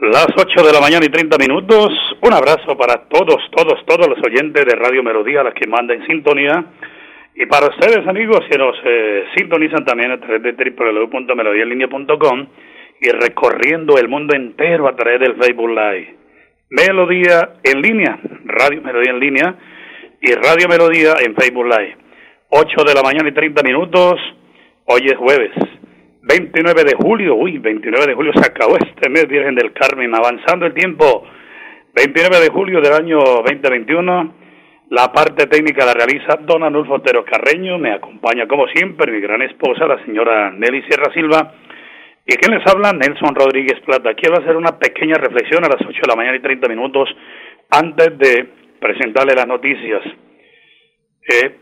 Las 8 de la mañana y 30 minutos. Un abrazo para todos, todos, todos los oyentes de Radio Melodía, las que mandan sintonía. Y para ustedes, amigos, que nos eh, sintonizan también a través de www.melodiaenlinea.com y recorriendo el mundo entero a través del Facebook Live. Melodía en línea, Radio Melodía en línea y Radio Melodía en Facebook Live. 8 de la mañana y 30 minutos. Hoy es jueves. 29 de julio, uy, 29 de julio se acabó este mes, Virgen del Carmen, avanzando el tiempo. 29 de julio del año 2021, la parte técnica la realiza Don Anulfo Otero Carreño, me acompaña como siempre mi gran esposa, la señora Nelly Sierra Silva, y quien les habla, Nelson Rodríguez Plata. Quiero hacer una pequeña reflexión a las 8 de la mañana y 30 minutos antes de presentarle las noticias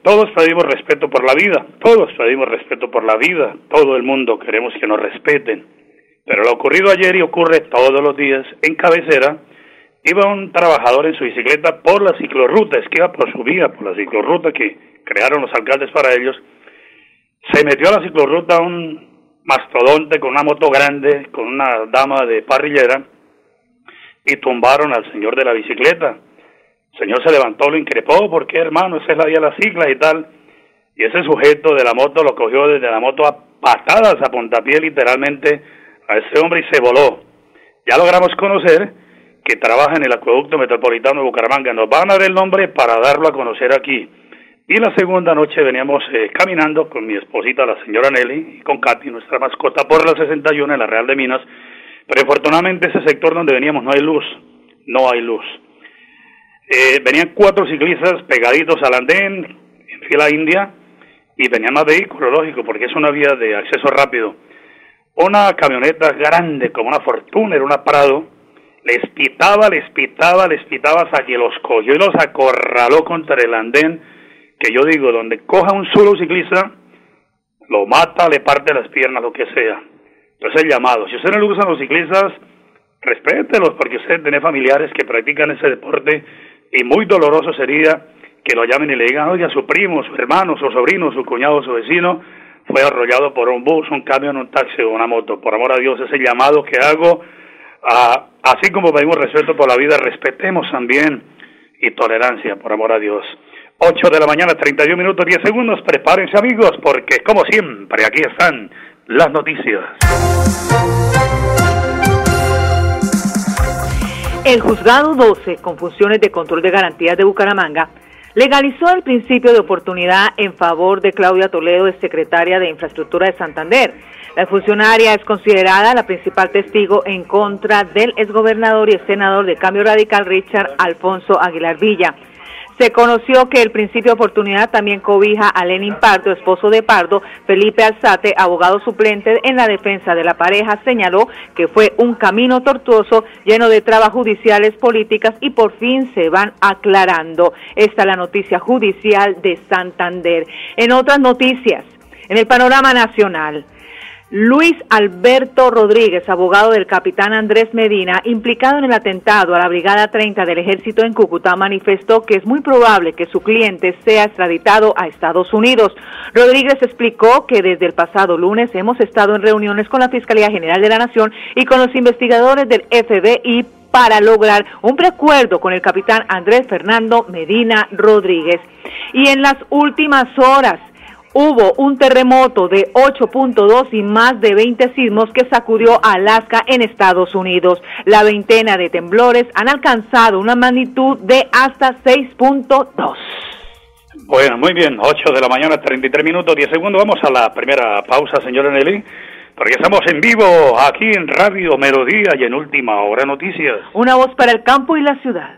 todos pedimos respeto por la vida, todos pedimos respeto por la vida, todo el mundo queremos que nos respeten. Pero lo ocurrido ayer y ocurre todos los días en cabecera, iba un trabajador en su bicicleta por la ciclorruta, es que iba por su vía, por la ciclorruta que crearon los alcaldes para ellos, se metió a la ciclorruta un mastodonte con una moto grande, con una dama de parrillera, y tumbaron al señor de la bicicleta señor se levantó, lo increpó, porque hermano, esa es la vía la sigla y tal. Y ese sujeto de la moto lo cogió desde la moto a patadas, a puntapié literalmente a ese hombre y se voló. Ya logramos conocer que trabaja en el acueducto metropolitano de Bucaramanga. Nos van a dar el nombre para darlo a conocer aquí. Y la segunda noche veníamos eh, caminando con mi esposita, la señora Nelly, y con Katy, nuestra mascota, por la 61 en la Real de Minas. Pero afortunadamente ese sector donde veníamos no hay luz, no hay luz. Eh, venían cuatro ciclistas pegaditos al andén, en fila india, y venían más vehículos, lógico, porque es una vía de acceso rápido. Una camioneta grande, como una Fortuna, era una Prado, les pitaba, les pitaba, les pitaba hasta que los cogió y los acorraló contra el andén, que yo digo, donde coja un solo ciclista, lo mata, le parte las piernas, lo que sea. Entonces el llamado, si usted no le gustan los ciclistas, respételos, porque usted tiene familiares que practican ese deporte y muy doloroso sería que lo llamen y le digan, oye, su primo, su hermano, su sobrino, su cuñado, su vecino, fue arrollado por un bus, un camión, un taxi o una moto. Por amor a Dios, ese llamado que hago, así como pedimos respeto por la vida, respetemos también y tolerancia, por amor a Dios. 8 de la mañana, 31 minutos, 10 segundos. Prepárense, amigos, porque como siempre, aquí están las noticias. El juzgado 12, con funciones de control de garantías de Bucaramanga, legalizó el principio de oportunidad en favor de Claudia Toledo, secretaria de Infraestructura de Santander. La funcionaria es considerada la principal testigo en contra del exgobernador y senador de Cambio Radical Richard Alfonso Aguilar Villa. Se conoció que el principio de oportunidad también cobija a Lenin Pardo, esposo de Pardo. Felipe Alzate, abogado suplente en la defensa de la pareja, señaló que fue un camino tortuoso lleno de trabas judiciales, políticas y por fin se van aclarando. Esta es la noticia judicial de Santander. En otras noticias, en el panorama nacional, Luis Alberto Rodríguez, abogado del capitán Andrés Medina, implicado en el atentado a la Brigada 30 del Ejército en Cúcuta, manifestó que es muy probable que su cliente sea extraditado a Estados Unidos. Rodríguez explicó que desde el pasado lunes hemos estado en reuniones con la Fiscalía General de la Nación y con los investigadores del FBI para lograr un preacuerdo con el capitán Andrés Fernando Medina Rodríguez. Y en las últimas horas, hubo un terremoto de 8.2 y más de 20 sismos que sacudió Alaska en Estados Unidos. La veintena de temblores han alcanzado una magnitud de hasta 6.2. Bueno, muy bien, 8 de la mañana, 33 minutos, 10 segundos. Vamos a la primera pausa, señora Nelly. Porque estamos en vivo aquí en Radio Melodía y en Última Hora Noticias. Una voz para el campo y la ciudad.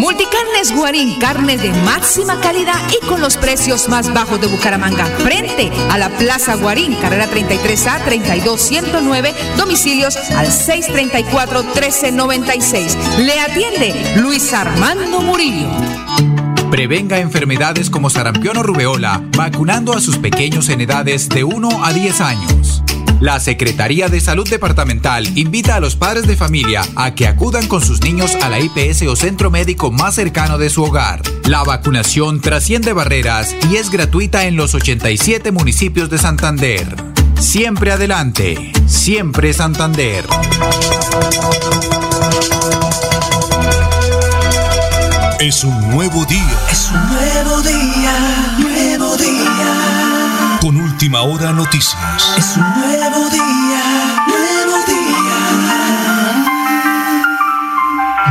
Multicarnes Guarín, carne de máxima calidad y con los precios más bajos de Bucaramanga. Frente a la Plaza Guarín, carrera 33A 32109, domicilios al 634-1396. Le atiende Luis Armando Murillo. Prevenga enfermedades como sarampión o rubeola vacunando a sus pequeños en edades de 1 a 10 años. La Secretaría de Salud Departamental invita a los padres de familia a que acudan con sus niños a la IPS o centro médico más cercano de su hogar. La vacunación trasciende barreras y es gratuita en los 87 municipios de Santander. Siempre adelante, siempre Santander. Es un nuevo día. Es un nuevo día, nuevo día. Con última hora noticias. Es un nuevo día, nuevo día.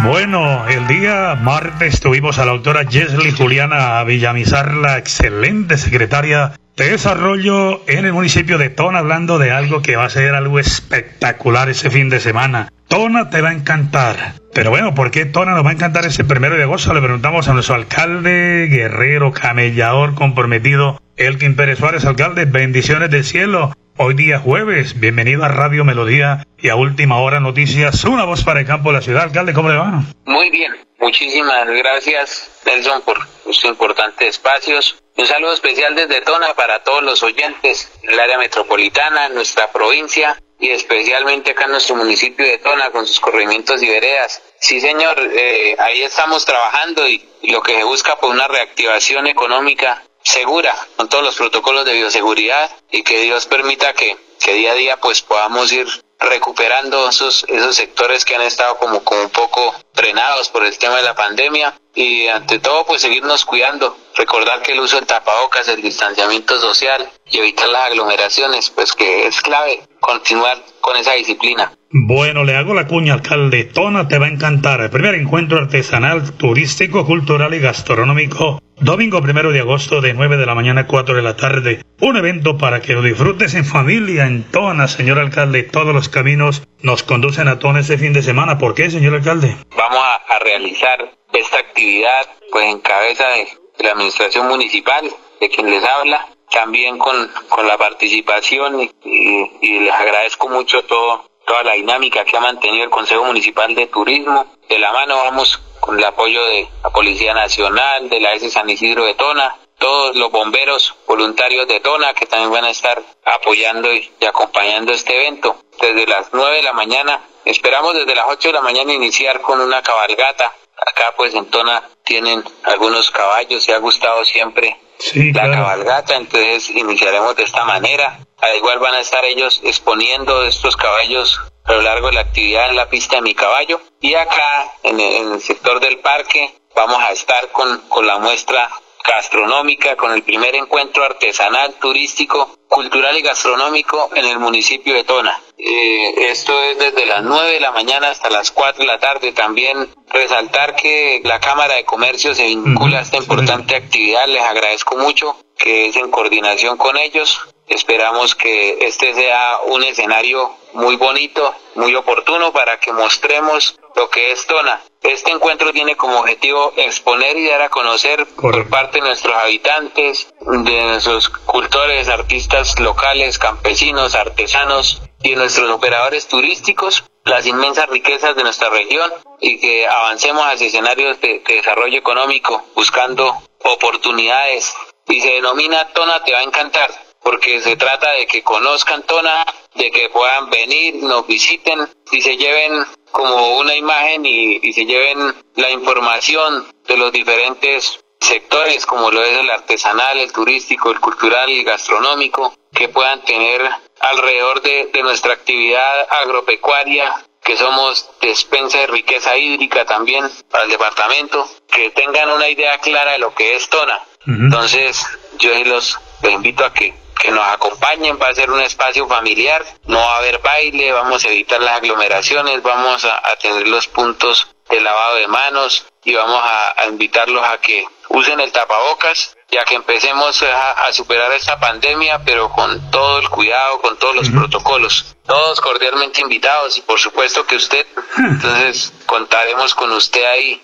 Bueno, el día martes tuvimos a la autora Jesly Juliana Villamizar, la excelente secretaria de Desarrollo en el municipio de Tona, hablando de algo que va a ser algo espectacular ese fin de semana. Tona te va a encantar. Pero bueno, ¿por qué Tona nos va a encantar ese primero de agosto? Le preguntamos a nuestro alcalde, guerrero, camellador, comprometido, Elkin Pérez Suárez, alcalde. Bendiciones del cielo. Hoy día jueves, bienvenido a Radio Melodía y a Última Hora Noticias, una voz para el campo de la ciudad. Alcalde, ¿cómo le va? Muy bien, muchísimas gracias Nelson por sus importantes espacios. Un saludo especial desde Tona para todos los oyentes en el área metropolitana, nuestra provincia y especialmente acá en nuestro municipio de Tona con sus corregimientos y veredas. Sí, señor, eh, ahí estamos trabajando y, y lo que se busca por una reactivación económica segura con todos los protocolos de bioseguridad y que Dios permita que, que día a día pues podamos ir recuperando esos, esos sectores que han estado como, como un poco frenados por el tema de la pandemia y ante todo pues seguirnos cuidando, recordar que el uso del tapabocas, el distanciamiento social y evitar las aglomeraciones pues que es clave continuar con esa disciplina. Bueno, le hago la cuña, alcalde. Tona te va a encantar. El primer encuentro artesanal, turístico, cultural y gastronómico. Domingo primero de agosto de 9 de la mañana a 4 de la tarde. Un evento para que lo disfrutes en familia en Tona, señor alcalde. Todos los caminos nos conducen a Tona ese fin de semana. ¿Por qué, señor alcalde? Vamos a, a realizar esta actividad pues en cabeza de, de la administración municipal, de quien les habla, también con, con la participación y, les agradezco mucho todo toda la dinámica que ha mantenido el Consejo Municipal de Turismo. De la mano vamos con el apoyo de la Policía Nacional, de la S San Isidro de Tona, todos los bomberos voluntarios de Tona que también van a estar apoyando y, y acompañando este evento. Desde las 9 de la mañana, esperamos desde las 8 de la mañana iniciar con una cabalgata. Acá pues en Tona tienen algunos caballos y ha gustado siempre Sí, la claro. cabalgata, entonces iniciaremos de esta manera. Al igual van a estar ellos exponiendo estos caballos a lo largo de la actividad en la pista de mi caballo. Y acá, en el, en el sector del parque, vamos a estar con, con la muestra gastronómica, con el primer encuentro artesanal, turístico, cultural y gastronómico en el municipio de Tona. Eh, esto es desde las 9 de la mañana hasta las 4 de la tarde. También resaltar que la Cámara de Comercio se vincula a esta importante actividad. Les agradezco mucho que es en coordinación con ellos. Esperamos que este sea un escenario muy bonito, muy oportuno para que mostremos lo que es Tona. Este encuentro tiene como objetivo exponer y dar a conocer por parte de nuestros habitantes, de nuestros cultores, artistas locales, campesinos, artesanos y de nuestros operadores turísticos las inmensas riquezas de nuestra región y que avancemos hacia escenarios de, de desarrollo económico buscando oportunidades. Y se denomina Tona Te va a encantar porque se trata de que conozcan Tona, de que puedan venir, nos visiten y se lleven como una imagen y, se lleven la información de los diferentes sectores como lo es el artesanal, el turístico, el cultural, el gastronómico, que puedan tener alrededor de, nuestra actividad agropecuaria, que somos despensa de riqueza hídrica también para el departamento, que tengan una idea clara de lo que es Tona. Entonces, yo los, los invito a que que nos acompañen, va a ser un espacio familiar, no va a haber baile, vamos a evitar las aglomeraciones, vamos a, tener los puntos de lavado de manos y vamos a, invitarlos a que usen el tapabocas ya que empecemos a, superar esta pandemia, pero con todo el cuidado, con todos los protocolos. Todos cordialmente invitados y por supuesto que usted, entonces contaremos con usted ahí.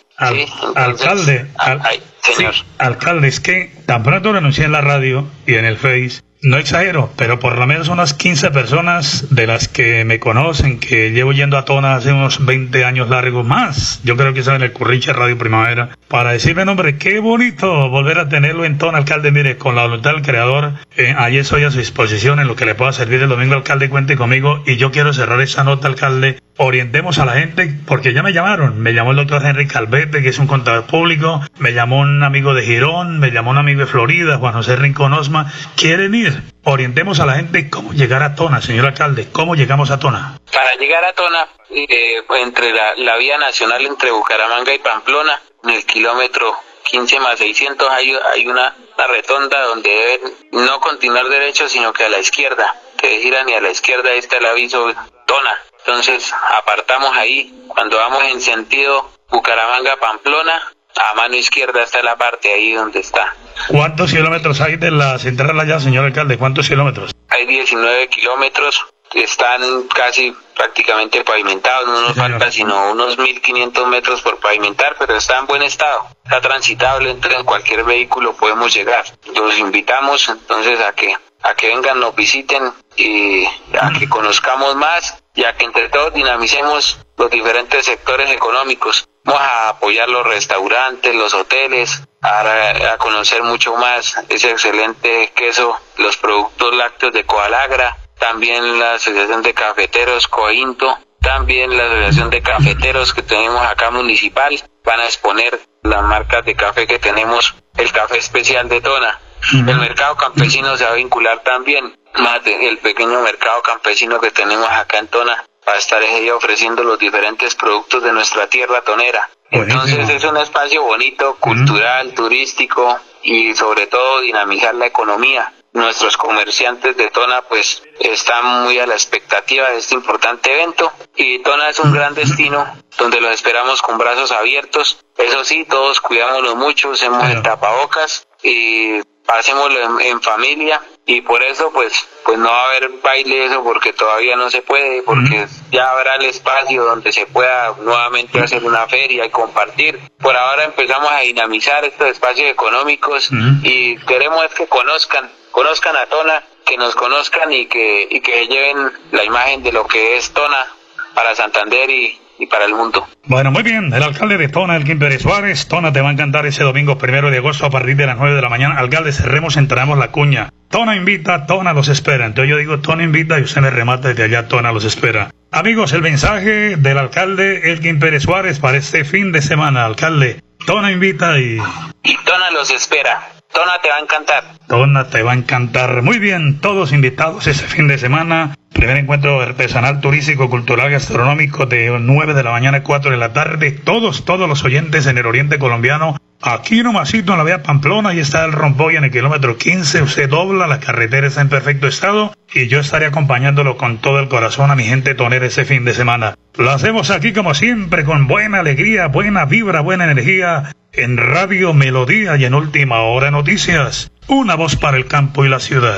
alcalde, señor. alcalde, es que tan pronto lo anuncié en la radio y en el Face no exagero, pero por lo menos unas 15 personas de las que me conocen, que llevo yendo a Tona hace unos 20 años largos más, yo creo que saben el Curriche Radio Primavera, para decirme, hombre, qué bonito volver a tenerlo en Tona, alcalde, mire, con la voluntad del creador, eh, ahí estoy a su disposición en lo que le pueda servir el domingo, alcalde, cuente conmigo, y yo quiero cerrar esa nota, alcalde, orientemos a la gente, porque ya me llamaron, me llamó el doctor Henry Calvete, que es un contador público, me llamó un amigo de Girón, me llamó un amigo de Florida, Juan José Rincón Osma, quieren ir, orientemos a la gente cómo llegar a Tona, señor alcalde. ¿Cómo llegamos a Tona? Para llegar a Tona, eh, entre la, vía nacional entre Bucaramanga y Pamplona, en el kilómetro 15 más 600 hay, hay una, una, retonda donde deben no continuar derecho, sino que a la izquierda, que giran y a la izquierda está el aviso Tona. Entonces apartamos ahí, cuando vamos en sentido Bucaramanga-Pamplona, a mano izquierda está la parte ahí donde está. ¿Cuántos kilómetros hay de la central allá, señor alcalde? ¿Cuántos kilómetros? Hay 19 kilómetros, están casi prácticamente pavimentados, no nos falta sino unos 1500 metros por pavimentar, pero está en buen estado, está transitable, entre en cualquier vehículo podemos llegar. Los invitamos entonces a que a que vengan, nos visiten y a que conozcamos más y a que entre todos dinamicemos los diferentes sectores económicos. Vamos a apoyar los restaurantes, los hoteles, a, a conocer mucho más ese excelente queso, los productos lácteos de Coalagra, también la Asociación de Cafeteros Cointo, también la Asociación de Cafeteros que tenemos acá municipal, van a exponer las marcas de café que tenemos, el café especial de Tona. El mercado campesino se va a vincular también, más el pequeño mercado campesino que tenemos acá en Tona, va a estar ofreciendo los diferentes productos de nuestra tierra tonera. Entonces es un espacio bonito, cultural, turístico y sobre todo dinamizar la economía. Nuestros comerciantes de Tona pues están muy a la expectativa de este importante evento y Tona es un gran destino donde los esperamos con brazos abiertos. Eso sí, todos cuidámonos mucho, usemos el tapabocas y hacémoslo en, familia y por eso pues pues no va a haber baile eso porque todavía no se puede porque ya habrá el espacio donde se pueda nuevamente hacer una feria y compartir por ahora empezamos a dinamizar estos espacios económicos y queremos que conozcan conozcan a Tona que nos conozcan y que y que lleven la imagen de lo que es Tona para Santander y, y para el mundo. Bueno, muy bien. El alcalde de Tona, Elkin Pérez Suárez. Tona te va a encantar ese domingo primero de agosto a partir de las 9 de la mañana. Alcalde, cerremos, entramos la cuña. Tona invita, Tona los espera. Entonces yo digo, Tona invita y usted me remata desde allá, Tona los espera. Amigos, el mensaje del alcalde Elkin Pérez Suárez para este fin de semana. Alcalde, Tona invita y... Y Tona los espera. Tona te va a encantar. Tona te va a encantar. Muy bien, todos invitados ese fin de semana. Primer encuentro artesanal, turístico, cultural, gastronómico de 9 de la mañana a 4 de la tarde. Todos, todos los oyentes en el oriente colombiano. Aquí nomasito en la vía Pamplona, y está el rompoy en el kilómetro 15. Usted dobla, la carretera está en perfecto estado y yo estaré acompañándolo con todo el corazón a mi gente tonera ese fin de semana. Lo hacemos aquí como siempre, con buena alegría, buena vibra, buena energía en Radio Melodía y en Última Hora Noticias, una voz para el campo y la ciudad.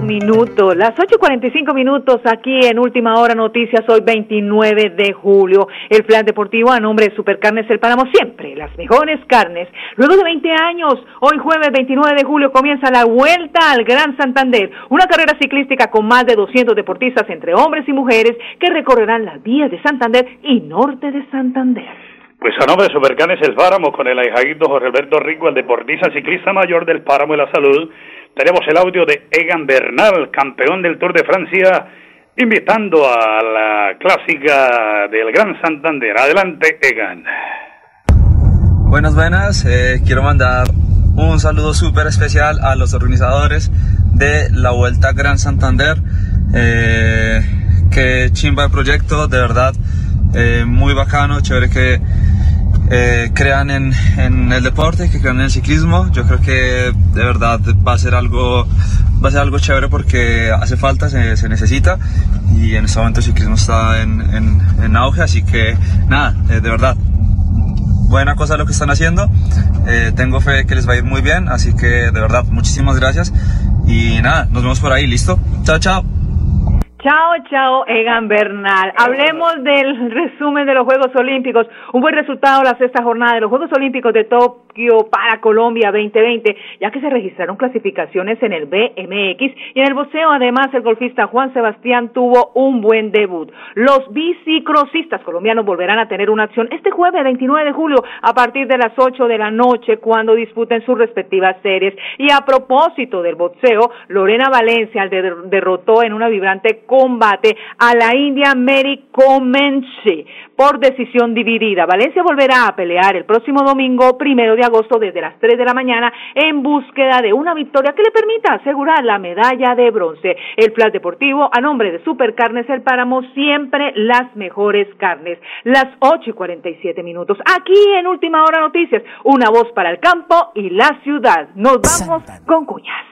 minutos, las 8.45 minutos aquí en Última Hora Noticias, hoy 29 de julio. El plan deportivo a nombre de Supercarnes El Páramo, siempre las mejores carnes. Luego de 20 años, hoy jueves 29 de julio comienza la Vuelta al Gran Santander, una carrera ciclística con más de 200 deportistas entre hombres y mujeres que recorrerán las vías de Santander y norte de Santander. Pues a nombre de Supercarnes El Páramo, con el ahijadito Jorge Alberto Rico, el deportista ciclista mayor del Páramo de la Salud, tenemos el audio de Egan Bernal, campeón del Tour de Francia, invitando a la clásica del Gran Santander. Adelante, Egan. Buenas, buenas. Eh, quiero mandar un saludo súper especial a los organizadores de la Vuelta Gran Santander. Eh, chimba el proyecto, de verdad, eh, muy bacano, chévere que eh, crean en, en, el deporte, que crean en el ciclismo. Yo creo que de verdad va a ser algo, va a ser algo chévere porque hace falta, se, necesita y en este momento el ciclismo está en, en, en auge, así que nada, eh, de verdad. Buena cosa lo que están haciendo, eh, tengo fe que les va a ir muy bien, así que de verdad, muchísimas gracias y nada, nos vemos por ahí, listo, chao, chao. Chao, chao, Egan Bernal. Hablemos del resumen de los Juegos Olímpicos. Un buen resultado la sexta jornada de los Juegos Olímpicos de Tokio para Colombia 2020, ya que se registraron clasificaciones en el BMX y en el boxeo. Además, el golfista Juan Sebastián tuvo un buen debut. Los bicicrocistas colombianos volverán a tener una acción este jueves 29 de julio a partir de las 8 de la noche cuando disputen sus respectivas series. Y a propósito del boxeo, Lorena Valencia derrotó en una vibrante combate a la India Mary Comense por decisión dividida. Valencia volverá a pelear el próximo domingo, primero de agosto, desde las 3 de la mañana, en búsqueda de una victoria que le permita asegurar la medalla de bronce. El Plan Deportivo, a nombre de Supercarnes El Páramo, siempre las mejores carnes. Las 8 y 47 minutos. Aquí en Última Hora Noticias, una voz para el campo y la ciudad. Nos vamos con cuñas.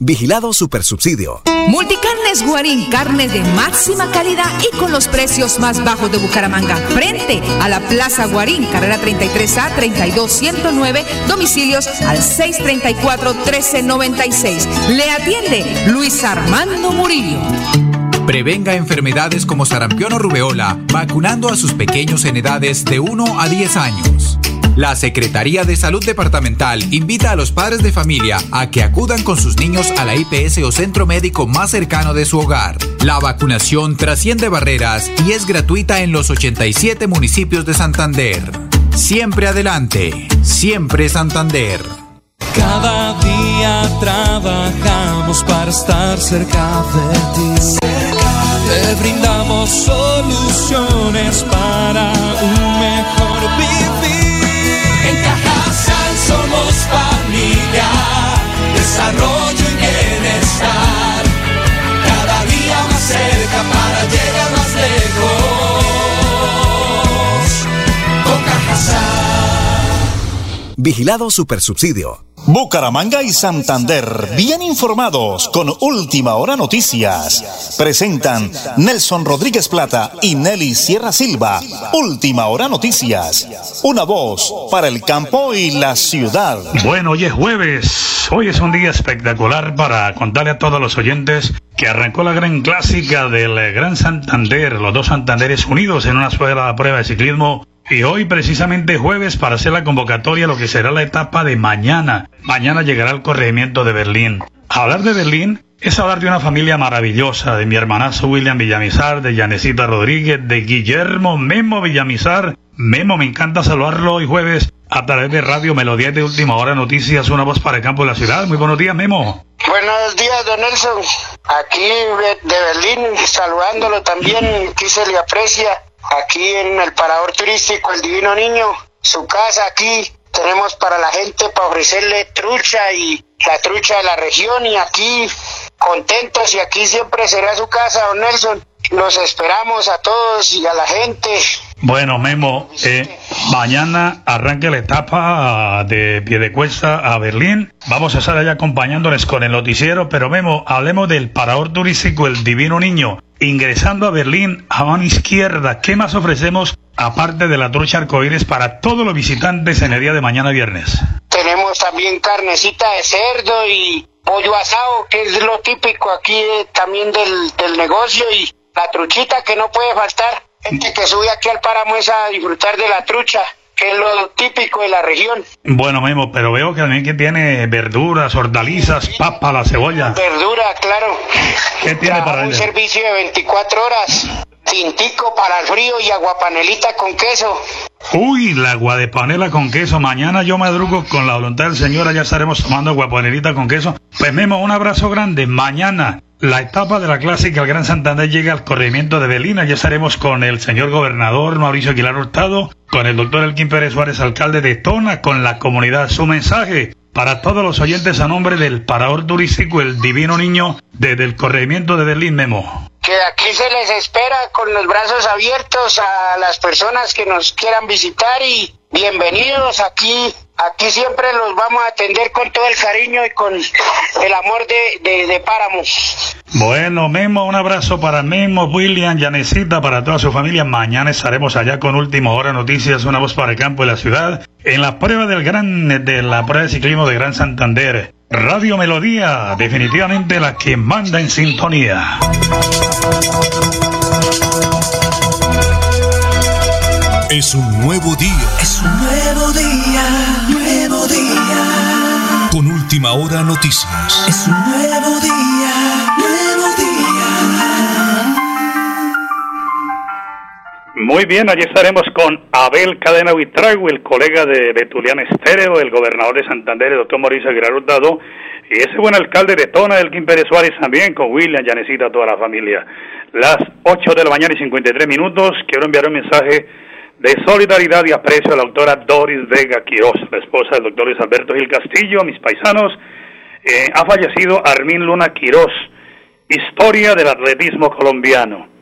Vigilado Supersubsidio. Multicarnes Guarín, carne de máxima calidad y con los precios más bajos de Bucaramanga. Frente a la Plaza Guarín, carrera 33A 32109, domicilios al 634-1396. Le atiende Luis Armando Murillo. Prevenga enfermedades como sarampión o rubeola, vacunando a sus pequeños en edades de 1 a 10 años. La Secretaría de Salud Departamental invita a los padres de familia a que acudan con sus niños a la IPS o centro médico más cercano de su hogar. La vacunación trasciende barreras y es gratuita en los 87 municipios de Santander. Siempre adelante, siempre Santander. Cada día trabajamos para estar cerca de ti. Te brindamos soluciones para un Vigilado Supersubsidio. Bucaramanga y Santander, bien informados con Última Hora Noticias. Presentan Nelson Rodríguez Plata y Nelly Sierra Silva. Última Hora Noticias. Una voz para el campo y la ciudad. Bueno, hoy es jueves. Hoy es un día espectacular para contarle a todos los oyentes que arrancó la gran clásica del Gran Santander, los dos Santanderes unidos en una sola prueba de ciclismo y hoy precisamente jueves para hacer la convocatoria lo que será la etapa de mañana. Mañana llegará el corregimiento de Berlín. Hablar de Berlín es hablar de una familia maravillosa, de mi hermanazo William Villamizar, de Yanecita Rodríguez, de Guillermo Memo Villamizar. Memo, me encanta saludarlo hoy jueves a través de Radio Melodía de Última Hora Noticias, una voz para el campo de la ciudad. Muy buenos días, Memo. Buenos días, don Nelson. Aquí de Berlín, saludándolo también, aquí se le aprecia aquí en el parador turístico El Divino Niño, su casa aquí. Tenemos para la gente para ofrecerle trucha y la trucha de la región y aquí contentos y aquí siempre será su casa, don Nelson. Los esperamos a todos y a la gente. Bueno, Memo, eh, mañana arranca la etapa de Piedecuesta a Berlín. Vamos a estar allá acompañándoles con el noticiero, pero Memo, hablemos del parador turístico El Divino Niño. Ingresando a Berlín a mano izquierda, ¿qué más ofrecemos aparte de la trucha arcoíris para todos los visitantes en el día de mañana viernes? Tenemos también carnecita de cerdo y pollo asado, que es lo típico aquí eh, también del, del negocio y la truchita que no puede faltar. Gente que sube aquí al páramo es a disfrutar de la trucha, que es lo típico de la región. Bueno, Memo, pero veo que también que tiene verduras, hortalizas, papa, la cebolla. Verdura, claro. ¿Qué tiene para Un ella? servicio de 24 horas. Tintico para el frío y aguapanelita con queso. Uy, la guadepanela con queso. Mañana yo madrugo con la voluntad del Señor. Ya estaremos tomando guapanelita con queso. Pues Memo, un abrazo grande. Mañana la etapa de la clásica El Gran Santander llega al corregimiento de Belina. Ya estaremos con el señor gobernador Mauricio Aguilar Hurtado, con el doctor Elkin Pérez Suárez, alcalde de Tona, con la comunidad. Su mensaje para todos los oyentes a nombre del parador turístico El Divino Niño desde el corregimiento de Berlín, Memo. Que aquí se les espera con los brazos abiertos a las personas que nos quieran visitar y bienvenidos aquí. Aquí siempre los vamos a atender con todo el cariño y con el amor de, de, de Páramo. Bueno, Memo, un abrazo para Memo, William, Yanecita, para toda su familia. Mañana estaremos allá con Última Hora Noticias, una voz para el campo de la ciudad, en la prueba del gran, de la prueba de ciclismo de Gran Santander. Radio Melodía, definitivamente la que manda en sintonía. Es un nuevo día. Es un nuevo día, nuevo día. Con Última Hora Noticias. Es un nuevo día, nuevo día. Muy bien, allí estaremos con Abel Cadena Huitrago, el colega de Betulian Estéreo, el gobernador de Santander, el doctor Mauricio Aguilar Hurtado, y ese buen alcalde de Tona, el Kim Pérez Suárez también, con William, Yanecita, toda la familia. Las 8 de la mañana y 53 minutos, quiero enviar un mensaje de solidaridad y aprecio a la doctora Doris Vega Quiroz, la esposa del doctor Luis Alberto Gil Castillo, mis paisanos. Eh, ha fallecido Armin Luna Quiroz, historia del atletismo colombiano.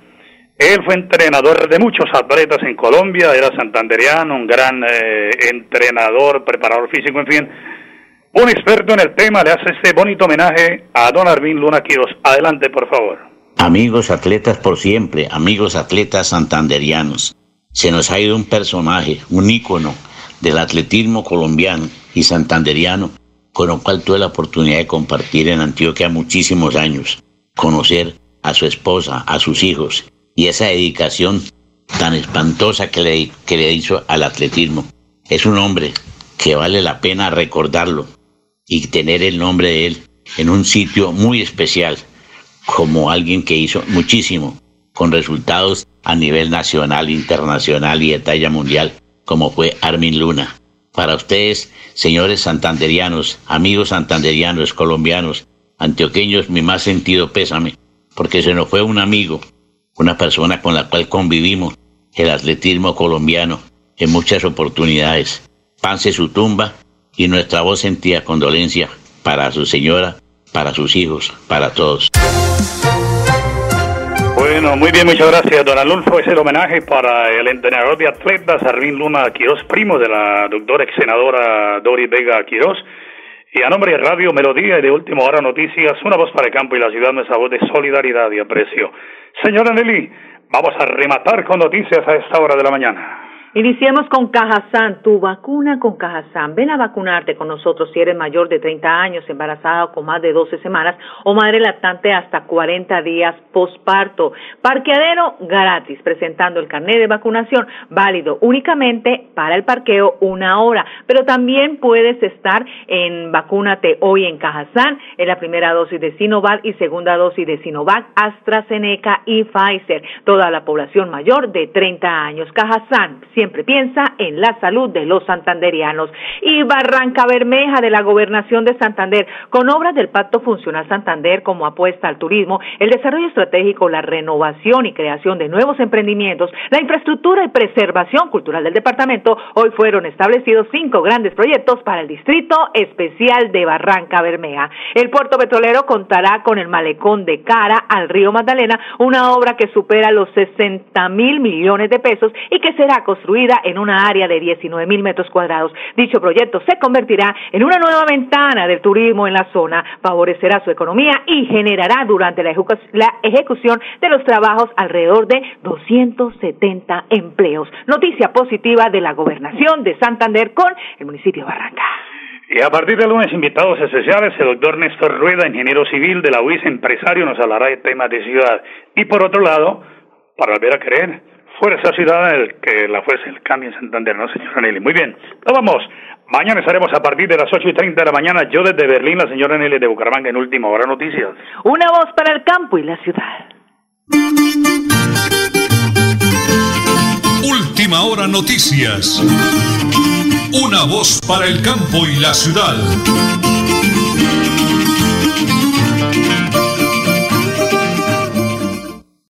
Él fue entrenador de muchos atletas en Colombia, era santandereano, un gran eh, entrenador, preparador físico, en fin. Un experto en el tema le hace este bonito homenaje a don Armin Luna Quiroz. Adelante, por favor. Amigos atletas por siempre, amigos atletas santanderianos. Se nos ha ido un personaje, un ícono del atletismo colombiano y santanderiano, con el cual tuve la oportunidad de compartir en Antioquia muchísimos años, conocer a su esposa, a sus hijos y esa dedicación tan espantosa que le, que le hizo al atletismo. Es un hombre que vale la pena recordarlo y tener el nombre de él en un sitio muy especial, como alguien que hizo muchísimo, con resultados a nivel nacional, internacional y de talla mundial, como fue Armin Luna. Para ustedes, señores santanderianos, amigos santanderianos, colombianos, antioqueños, mi más sentido pésame, porque se nos fue un amigo, una persona con la cual convivimos el atletismo colombiano en muchas oportunidades. Pance su tumba y nuestra voz sentía condolencia para su señora, para sus hijos, para todos. Bueno, muy bien, muchas gracias, don Alonso. Es el homenaje para el entrenador de atletas, Arvin Luna Quiroz, primo de la doctora ex senadora Dori Vega Quiroz. Y a nombre de Radio Melodía y de Última Hora Noticias, una voz para el campo y la ciudad, nuestra voz de solidaridad y aprecio. Señora Nelly, vamos a rematar con noticias a esta hora de la mañana. Iniciemos con Cajazán, tu vacuna con Cajazán. Ven a vacunarte con nosotros si eres mayor de 30 años, embarazada con más de 12 semanas o madre lactante hasta 40 días posparto. Parqueadero gratis, presentando el carnet de vacunación, válido únicamente para el parqueo una hora. Pero también puedes estar en Vacúnate hoy en Cajazán, en la primera dosis de Sinovac y segunda dosis de Sinovac, AstraZeneca y Pfizer. Toda la población mayor de 30 años. Cajazán, siempre piensa en la salud de los santanderianos. Y Barranca Bermeja de la Gobernación de Santander, con obras del Pacto Funcional Santander como apuesta al turismo, el desarrollo estratégico, la renovación y creación de nuevos emprendimientos, la infraestructura y preservación cultural del departamento, hoy fueron establecidos cinco grandes proyectos para el Distrito Especial de Barranca Bermeja. El puerto petrolero contará con el malecón de cara al río Magdalena, una obra que supera los 60 mil millones de pesos y que será construida en una área de 19 mil metros cuadrados. Dicho proyecto se convertirá en una nueva ventana del turismo en la zona, favorecerá su economía y generará durante la, ejecución de los trabajos alrededor de 270 empleos. Noticia positiva de la gobernación de Santander con el municipio de Barranca. Y a partir de lunes, invitados especiales, el doctor Néstor Rueda, ingeniero civil de la UIS, empresario, nos hablará de temas de ciudad. Y por otro lado, para volver a creer, Fuerza Ciudadana, el que la fuerza el cambio en Santander, ¿no, señora Nelly? Muy bien, nos vamos. Mañana estaremos a partir de las 8 y 30 de la mañana. Yo desde Berlín, la señora Nelly de Bucaramanga en Última Hora Noticias. Una voz para el campo y la ciudad. Última Hora Noticias. Una voz para el campo y la ciudad.